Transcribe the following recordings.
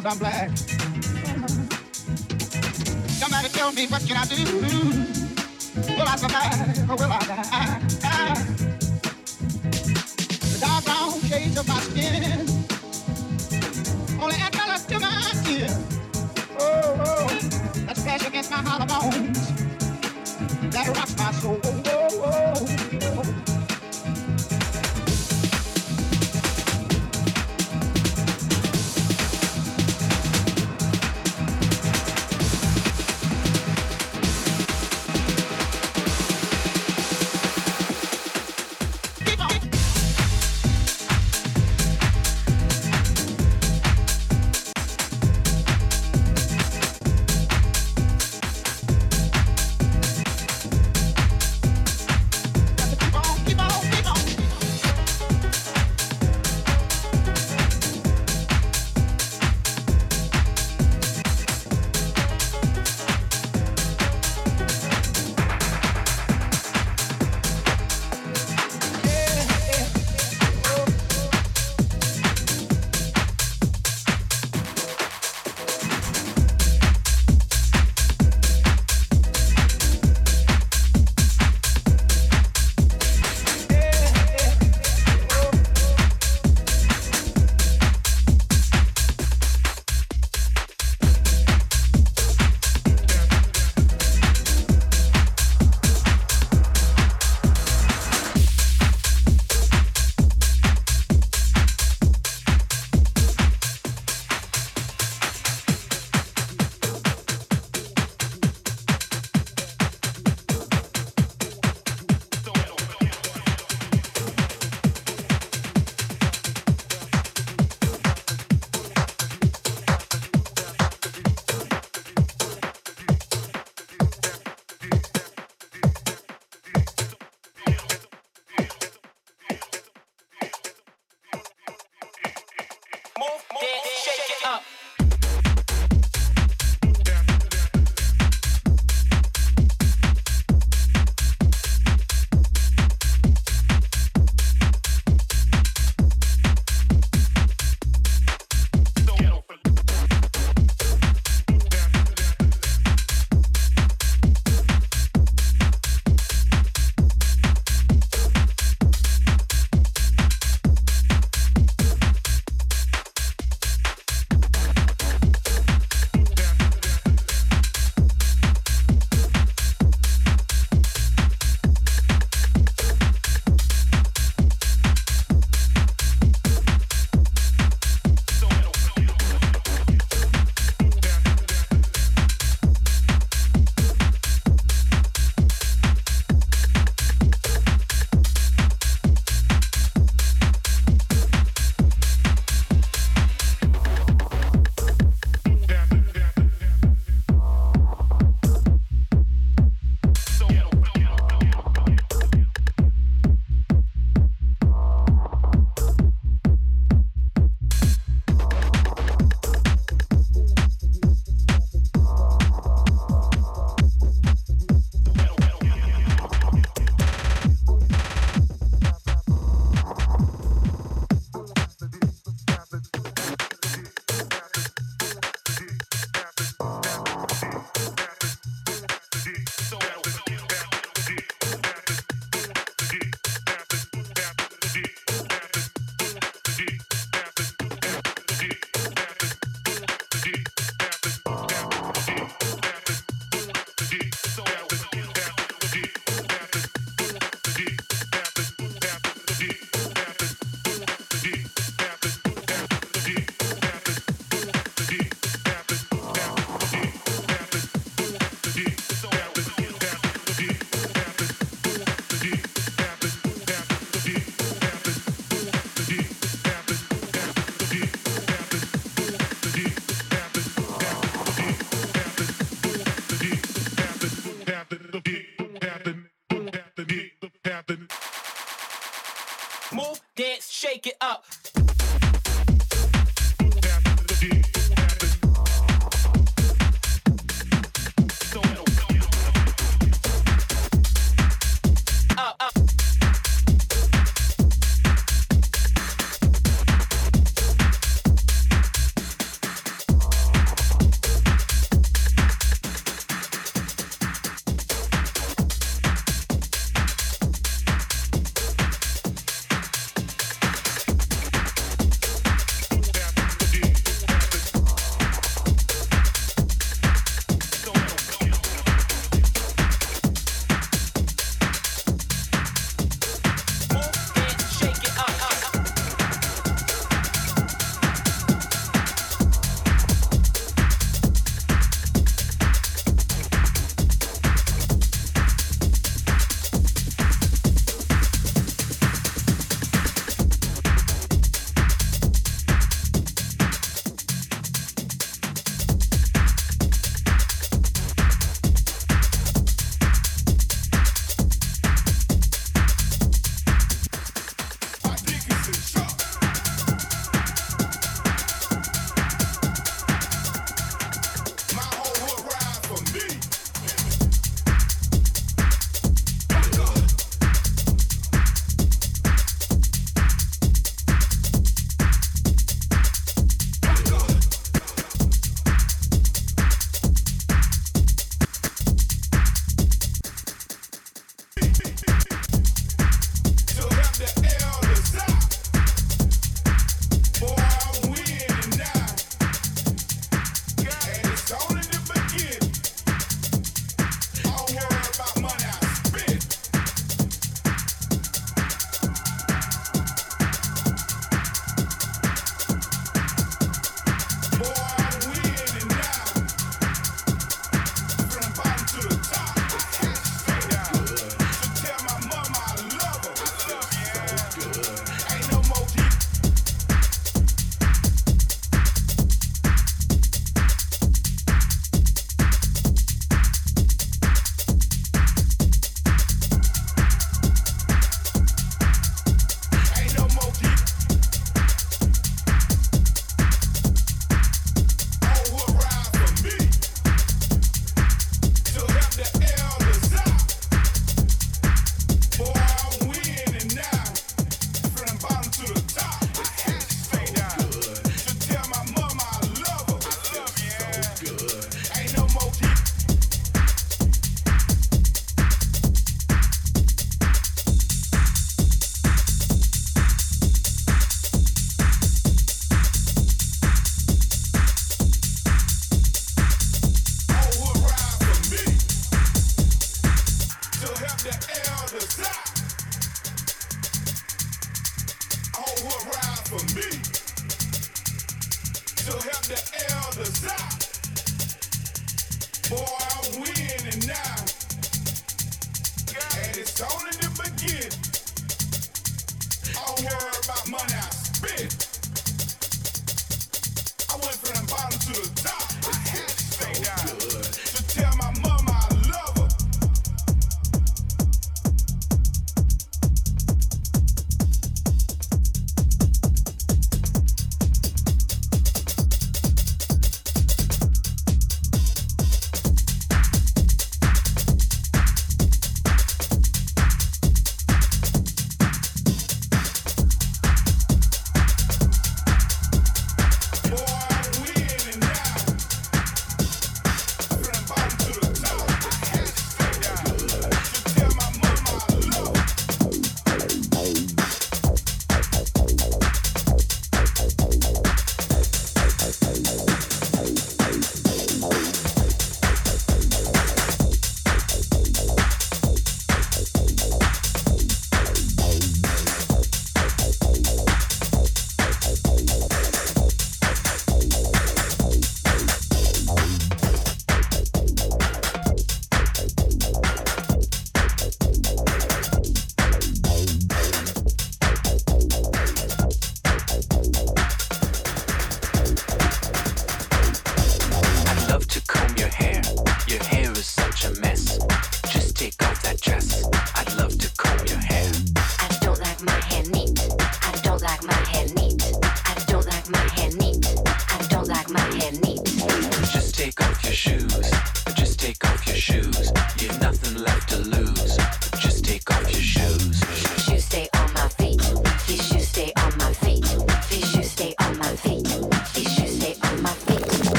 because I'm black. Somebody tell me what can I do? Will I survive or will I die?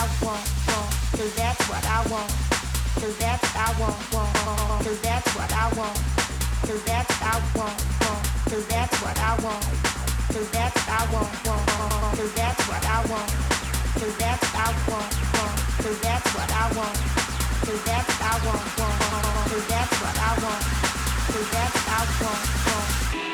I want, want, cause that's what I want, So that's what I want, want, want, cause that's what I want, So that's what I want, want, cause that's what I want, So that's what I want, want, want, cause that's what I want, So that's what I want, want, cause that's what I want, So that's what I want, want, cause that's what I want, So that's what I want, want.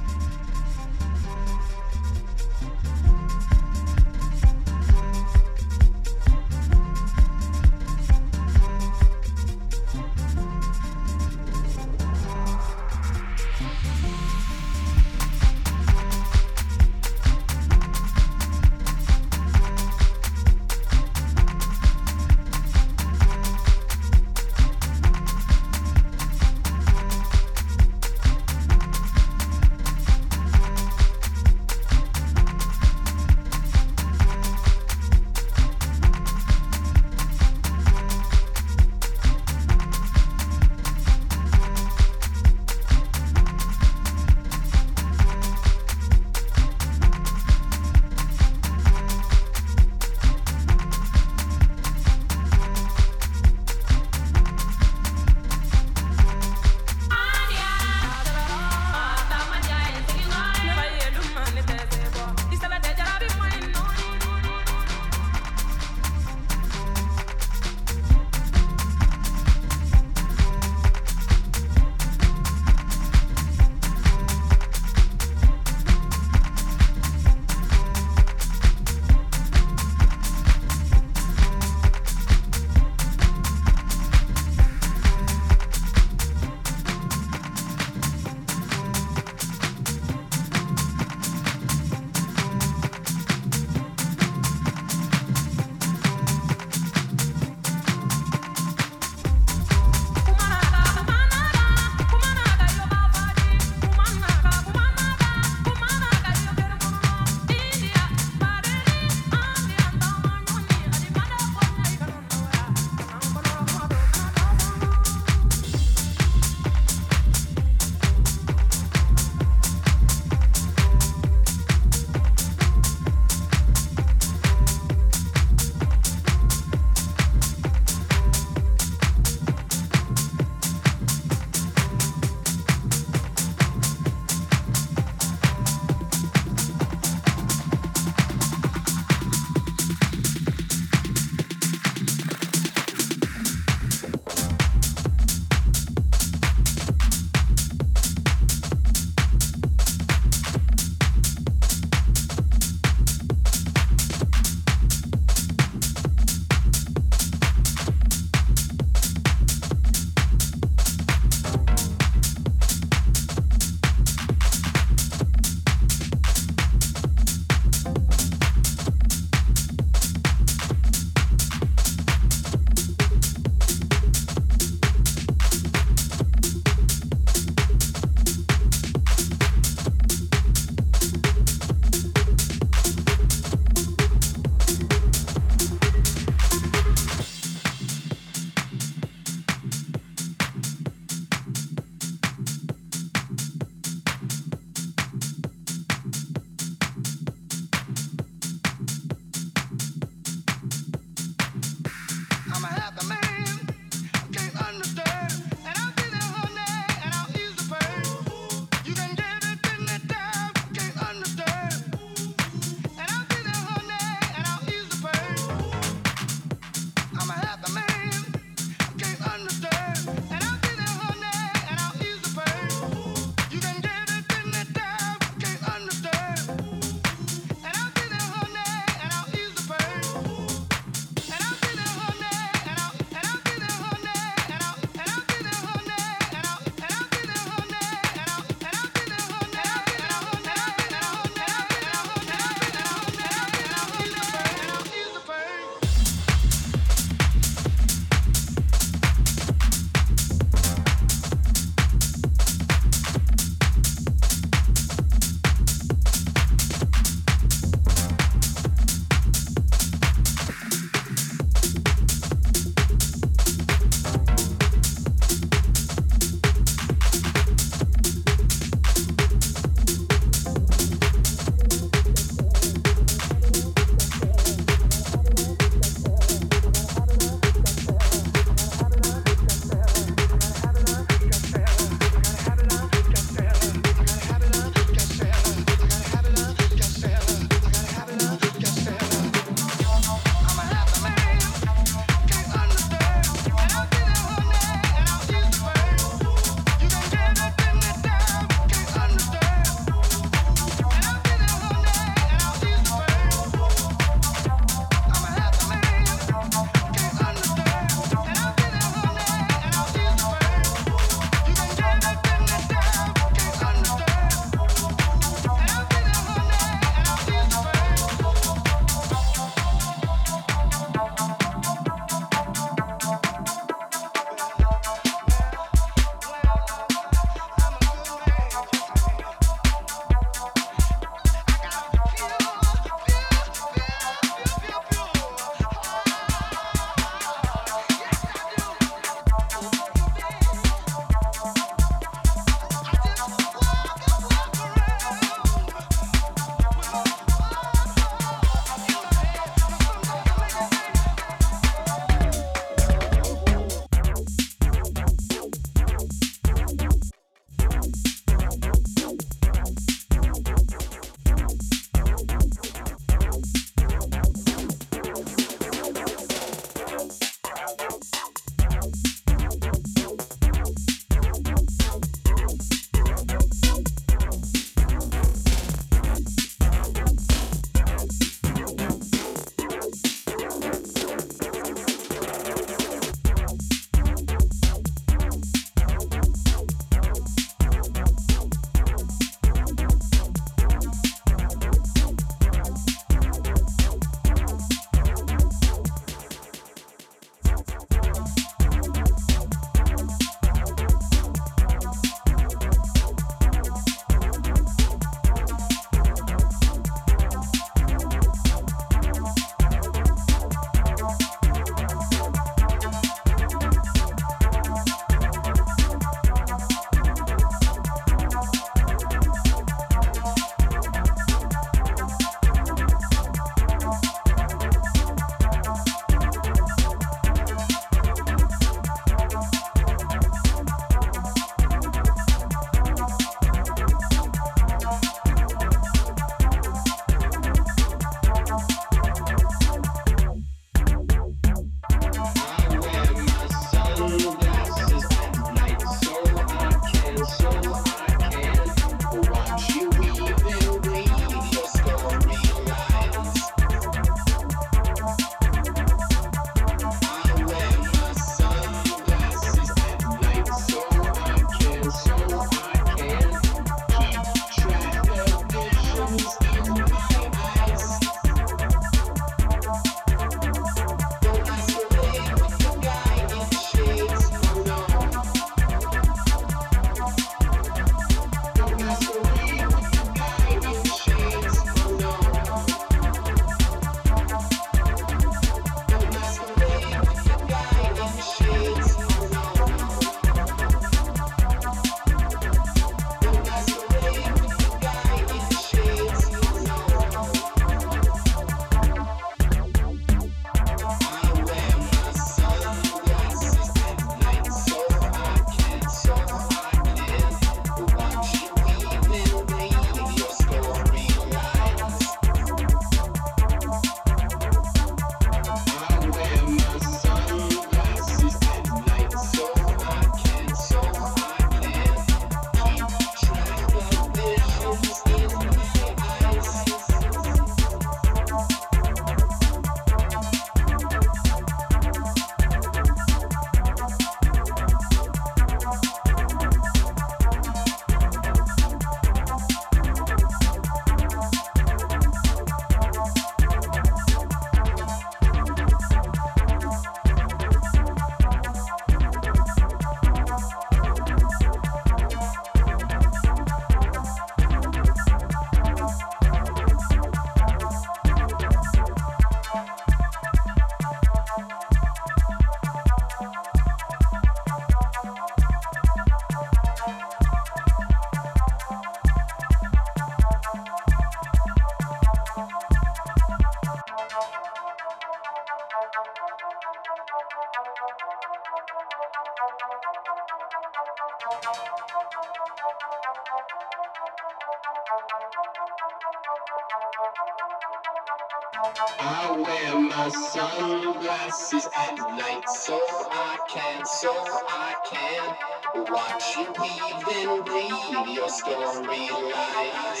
So I can watch you weave and read your storylines.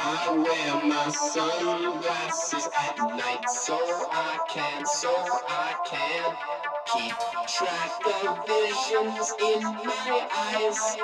I wear my sunglasses at night so I can, so I can keep track of visions in my eyes.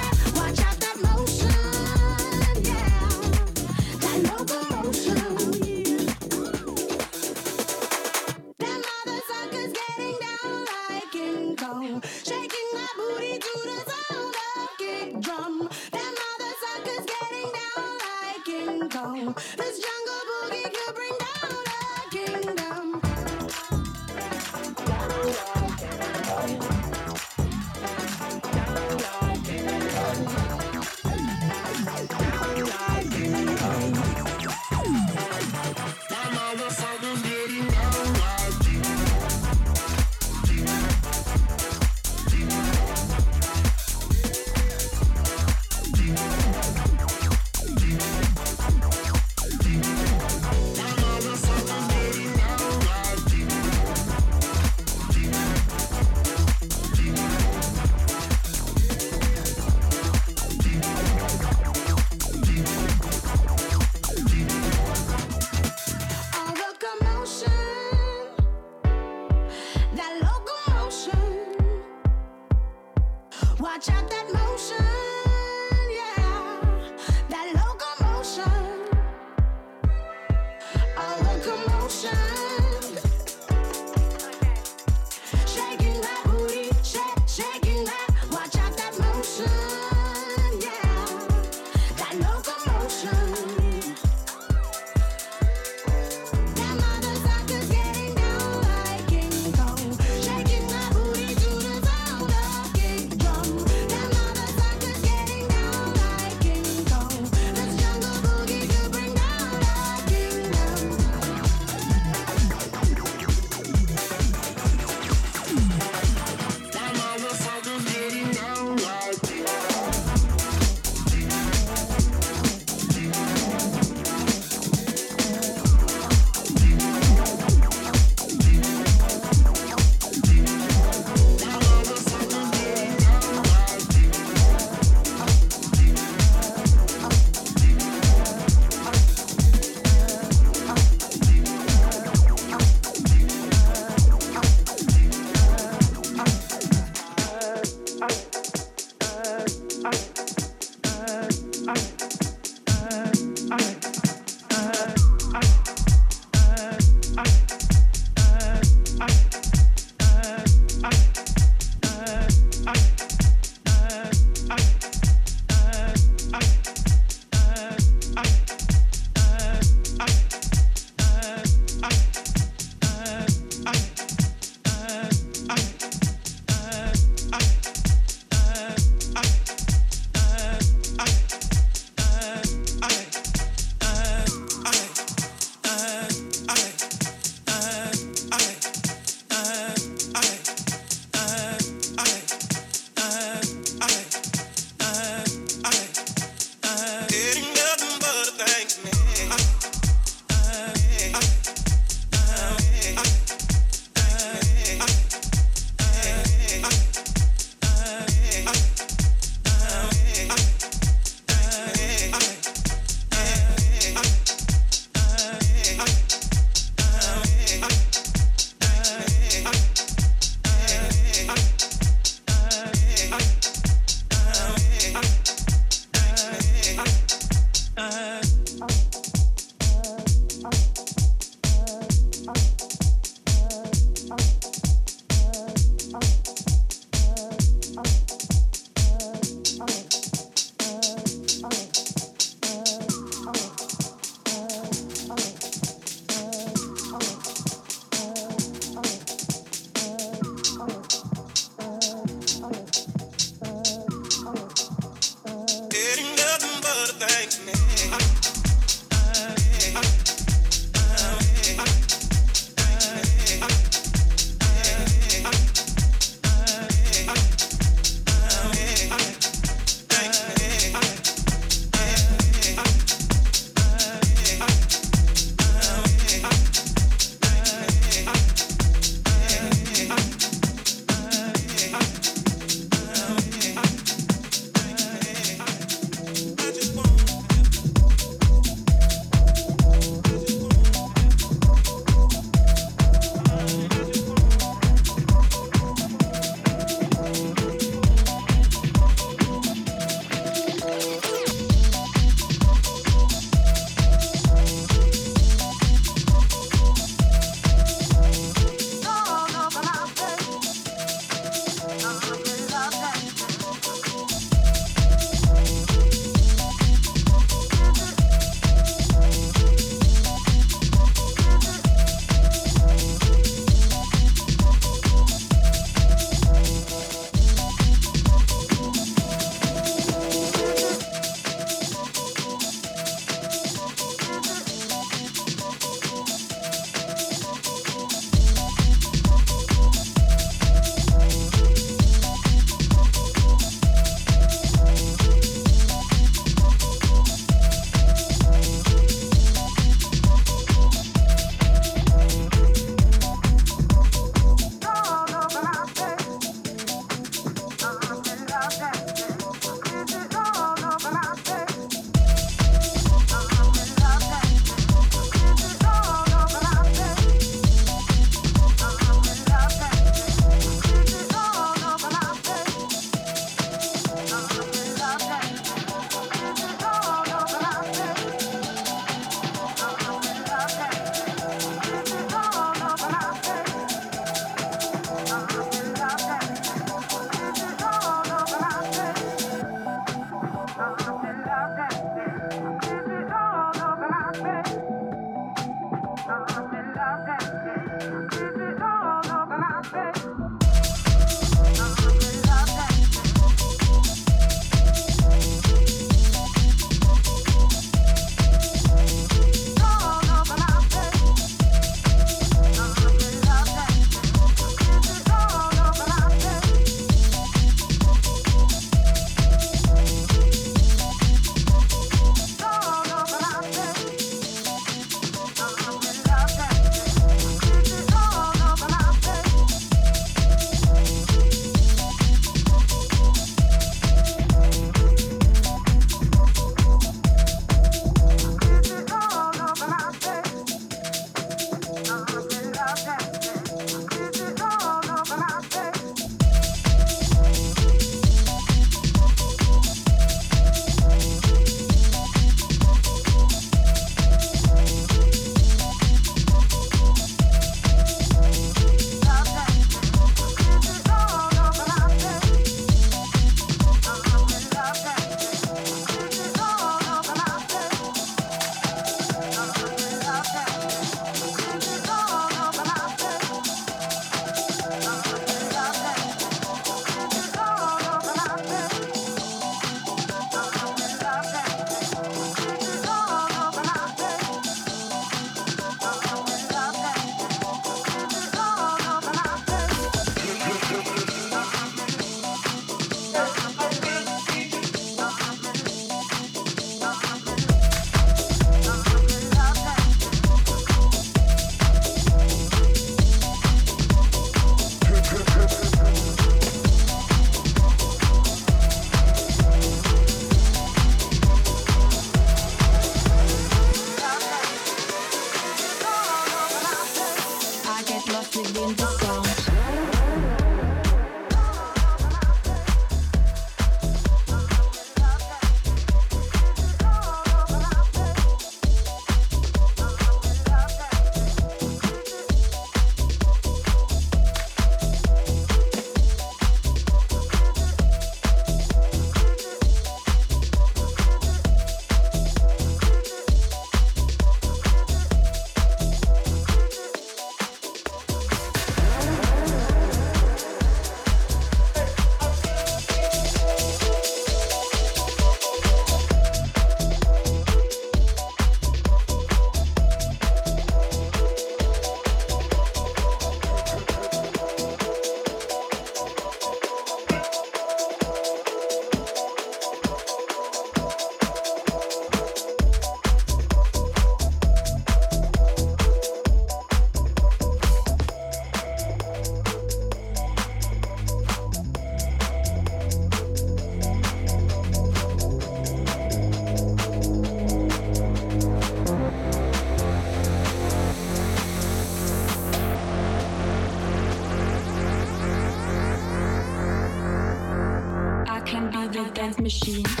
machine.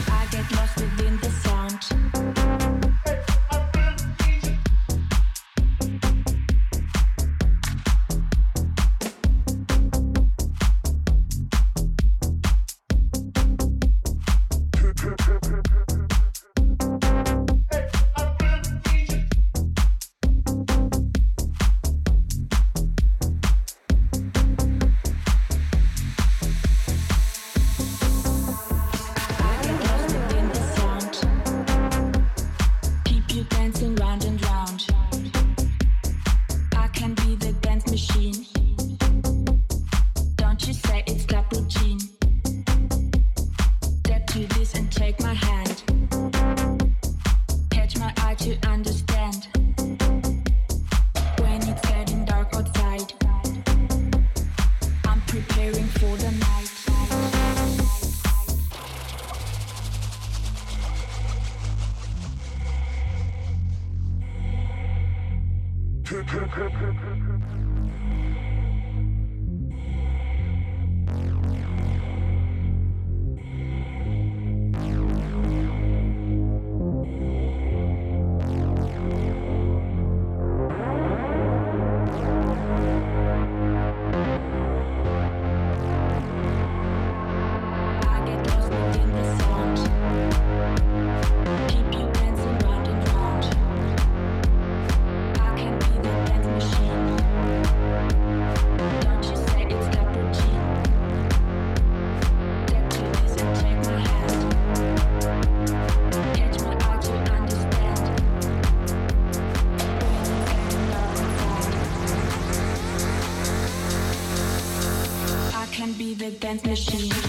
transmission.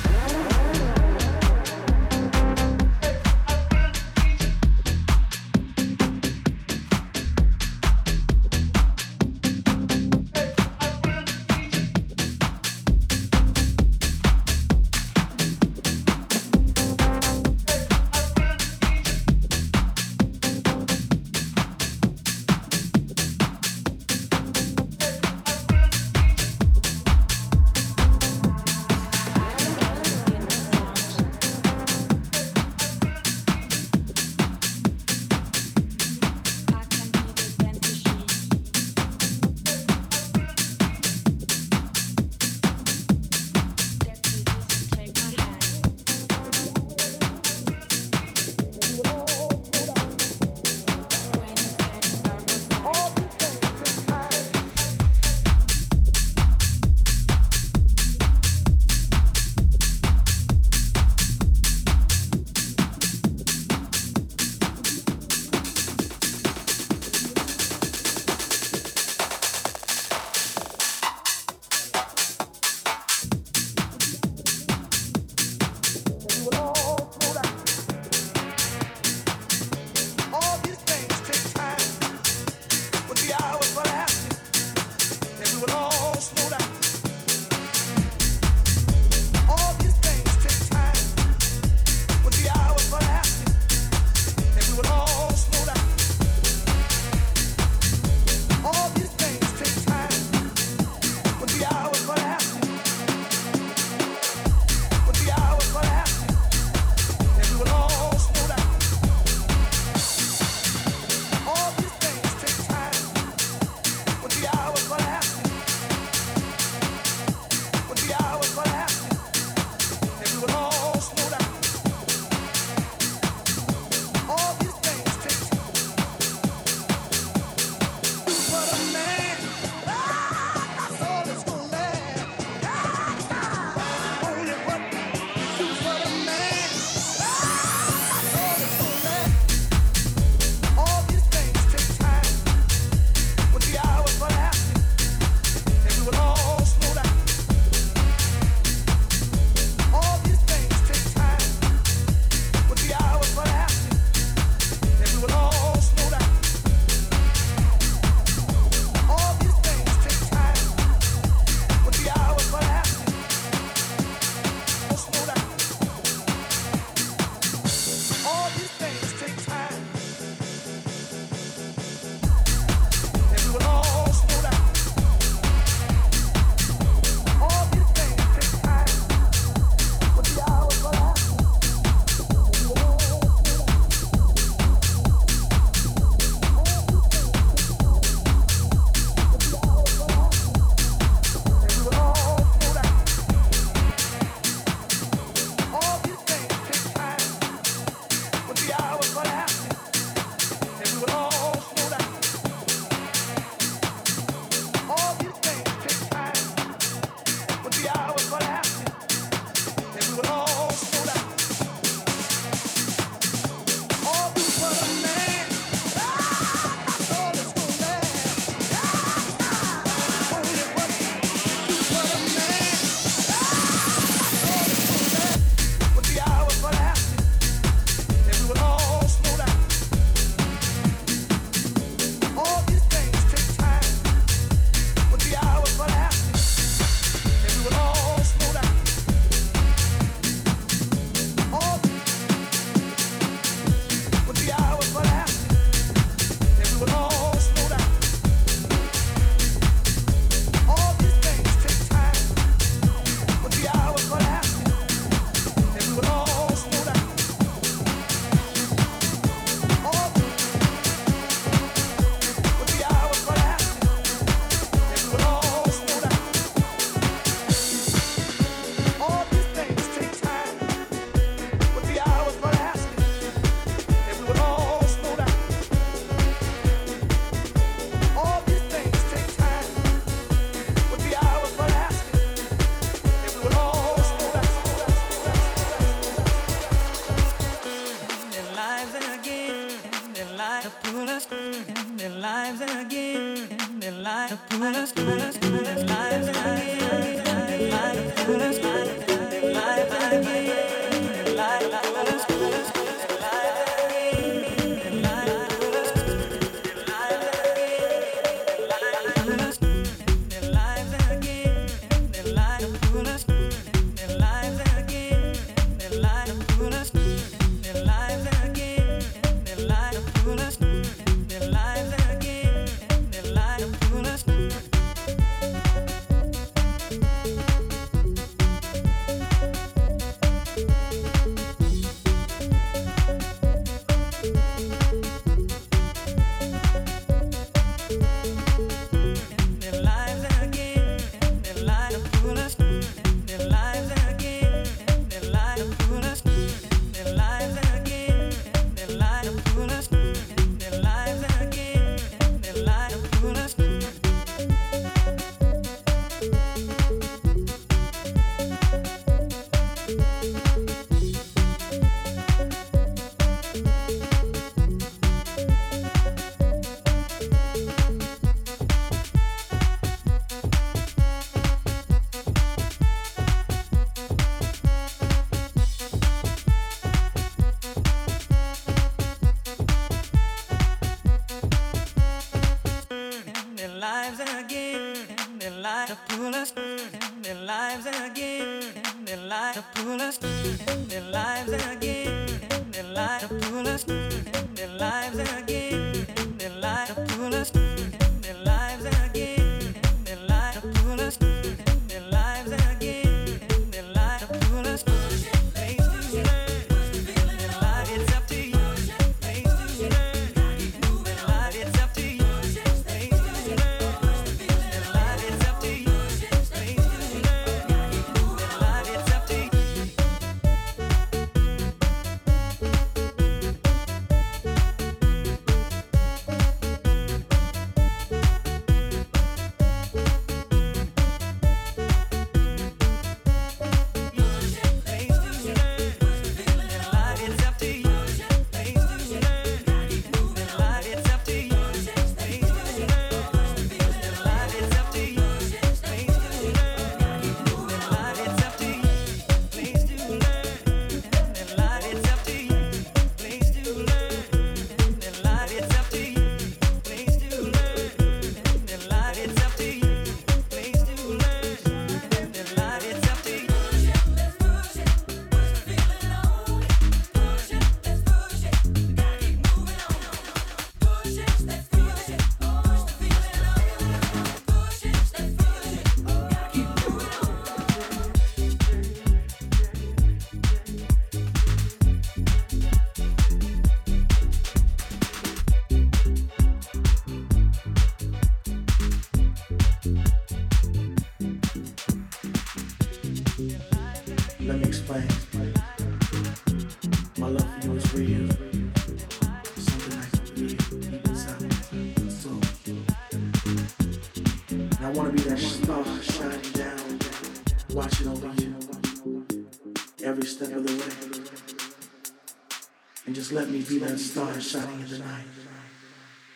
Star shining in the night.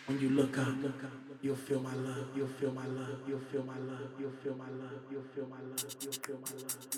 When you look up, you'll feel my love, you'll feel my love, you'll feel my love, you'll feel my love, you'll feel my love, you'll feel my love,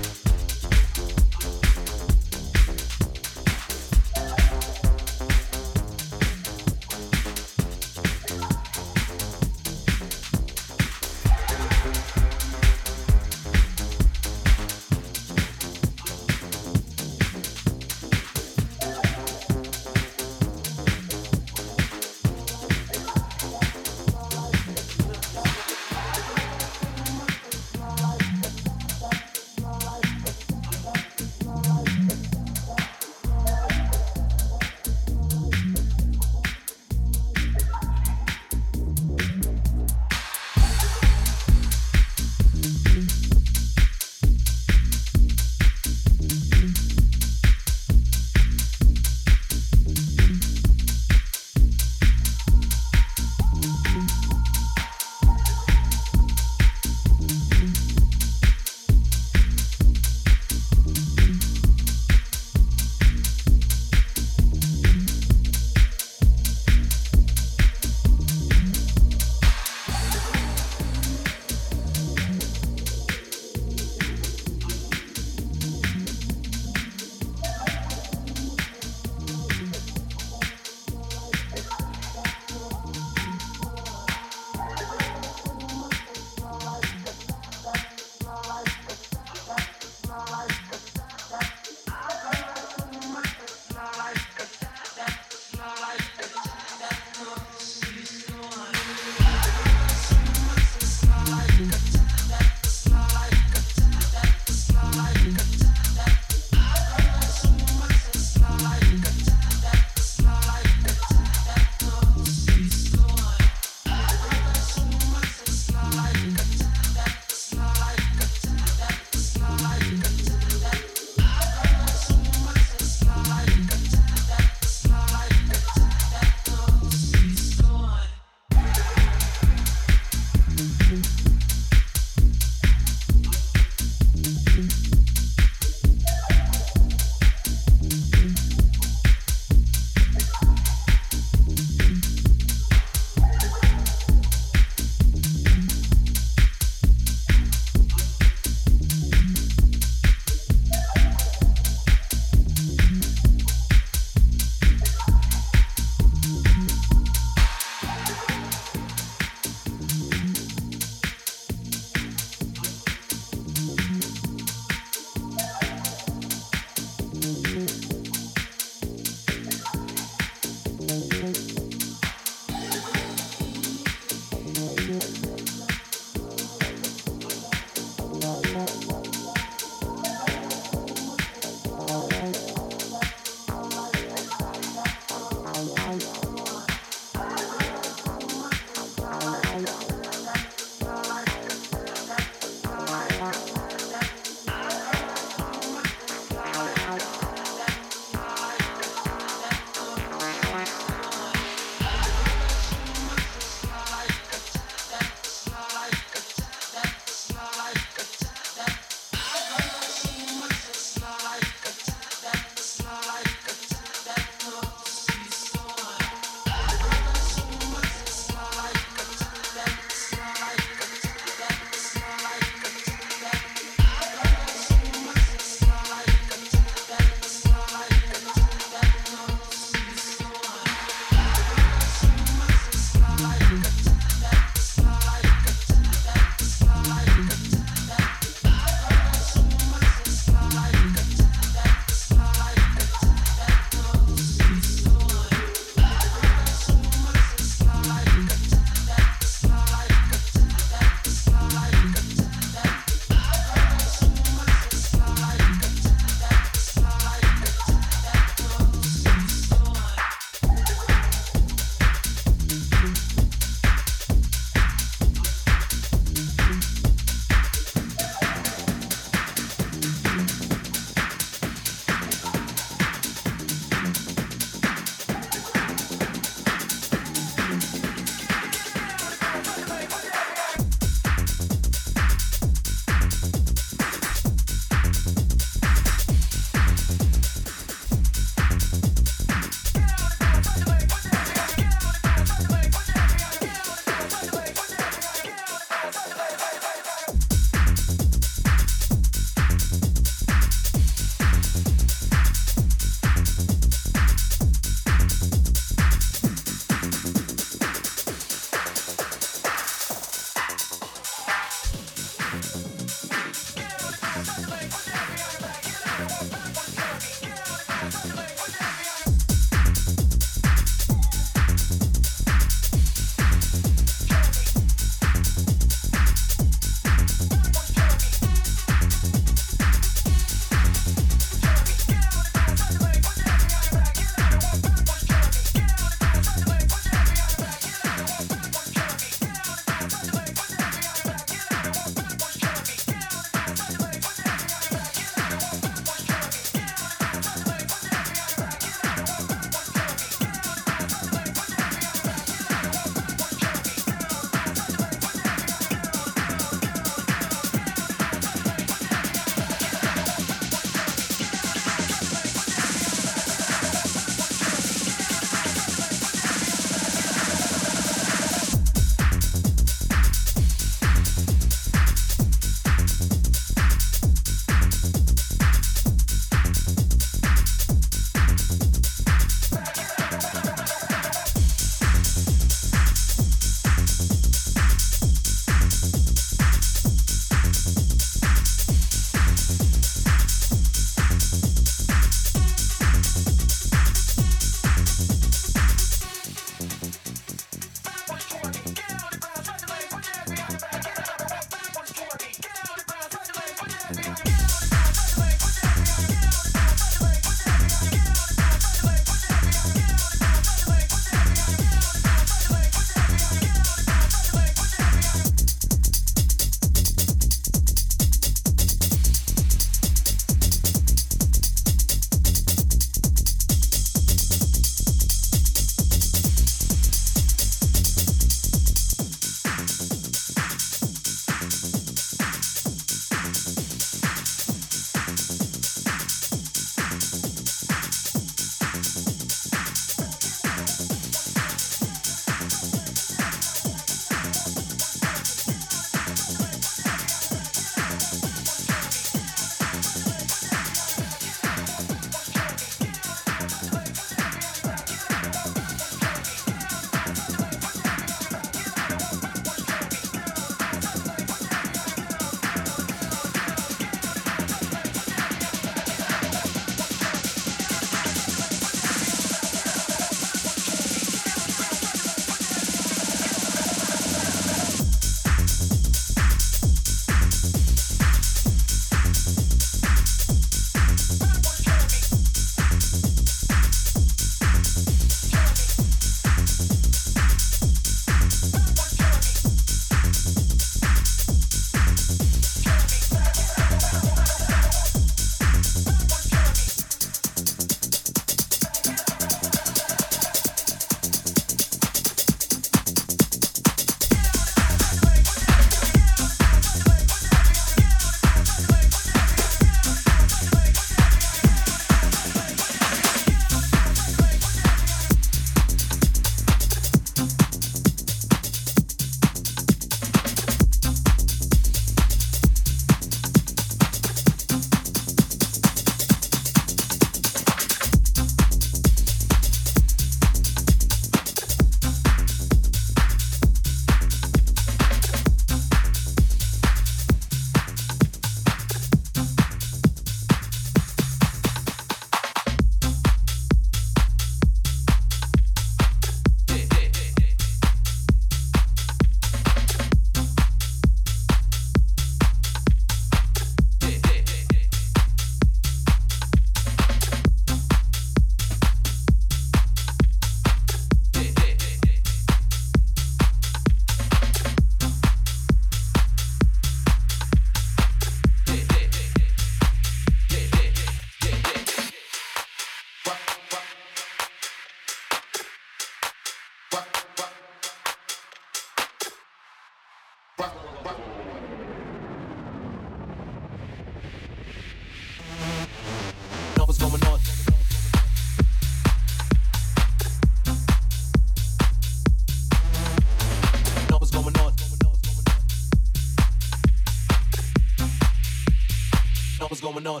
no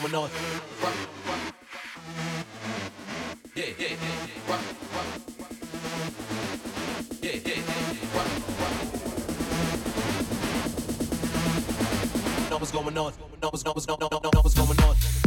going on. Know what's going on. Know what's going on.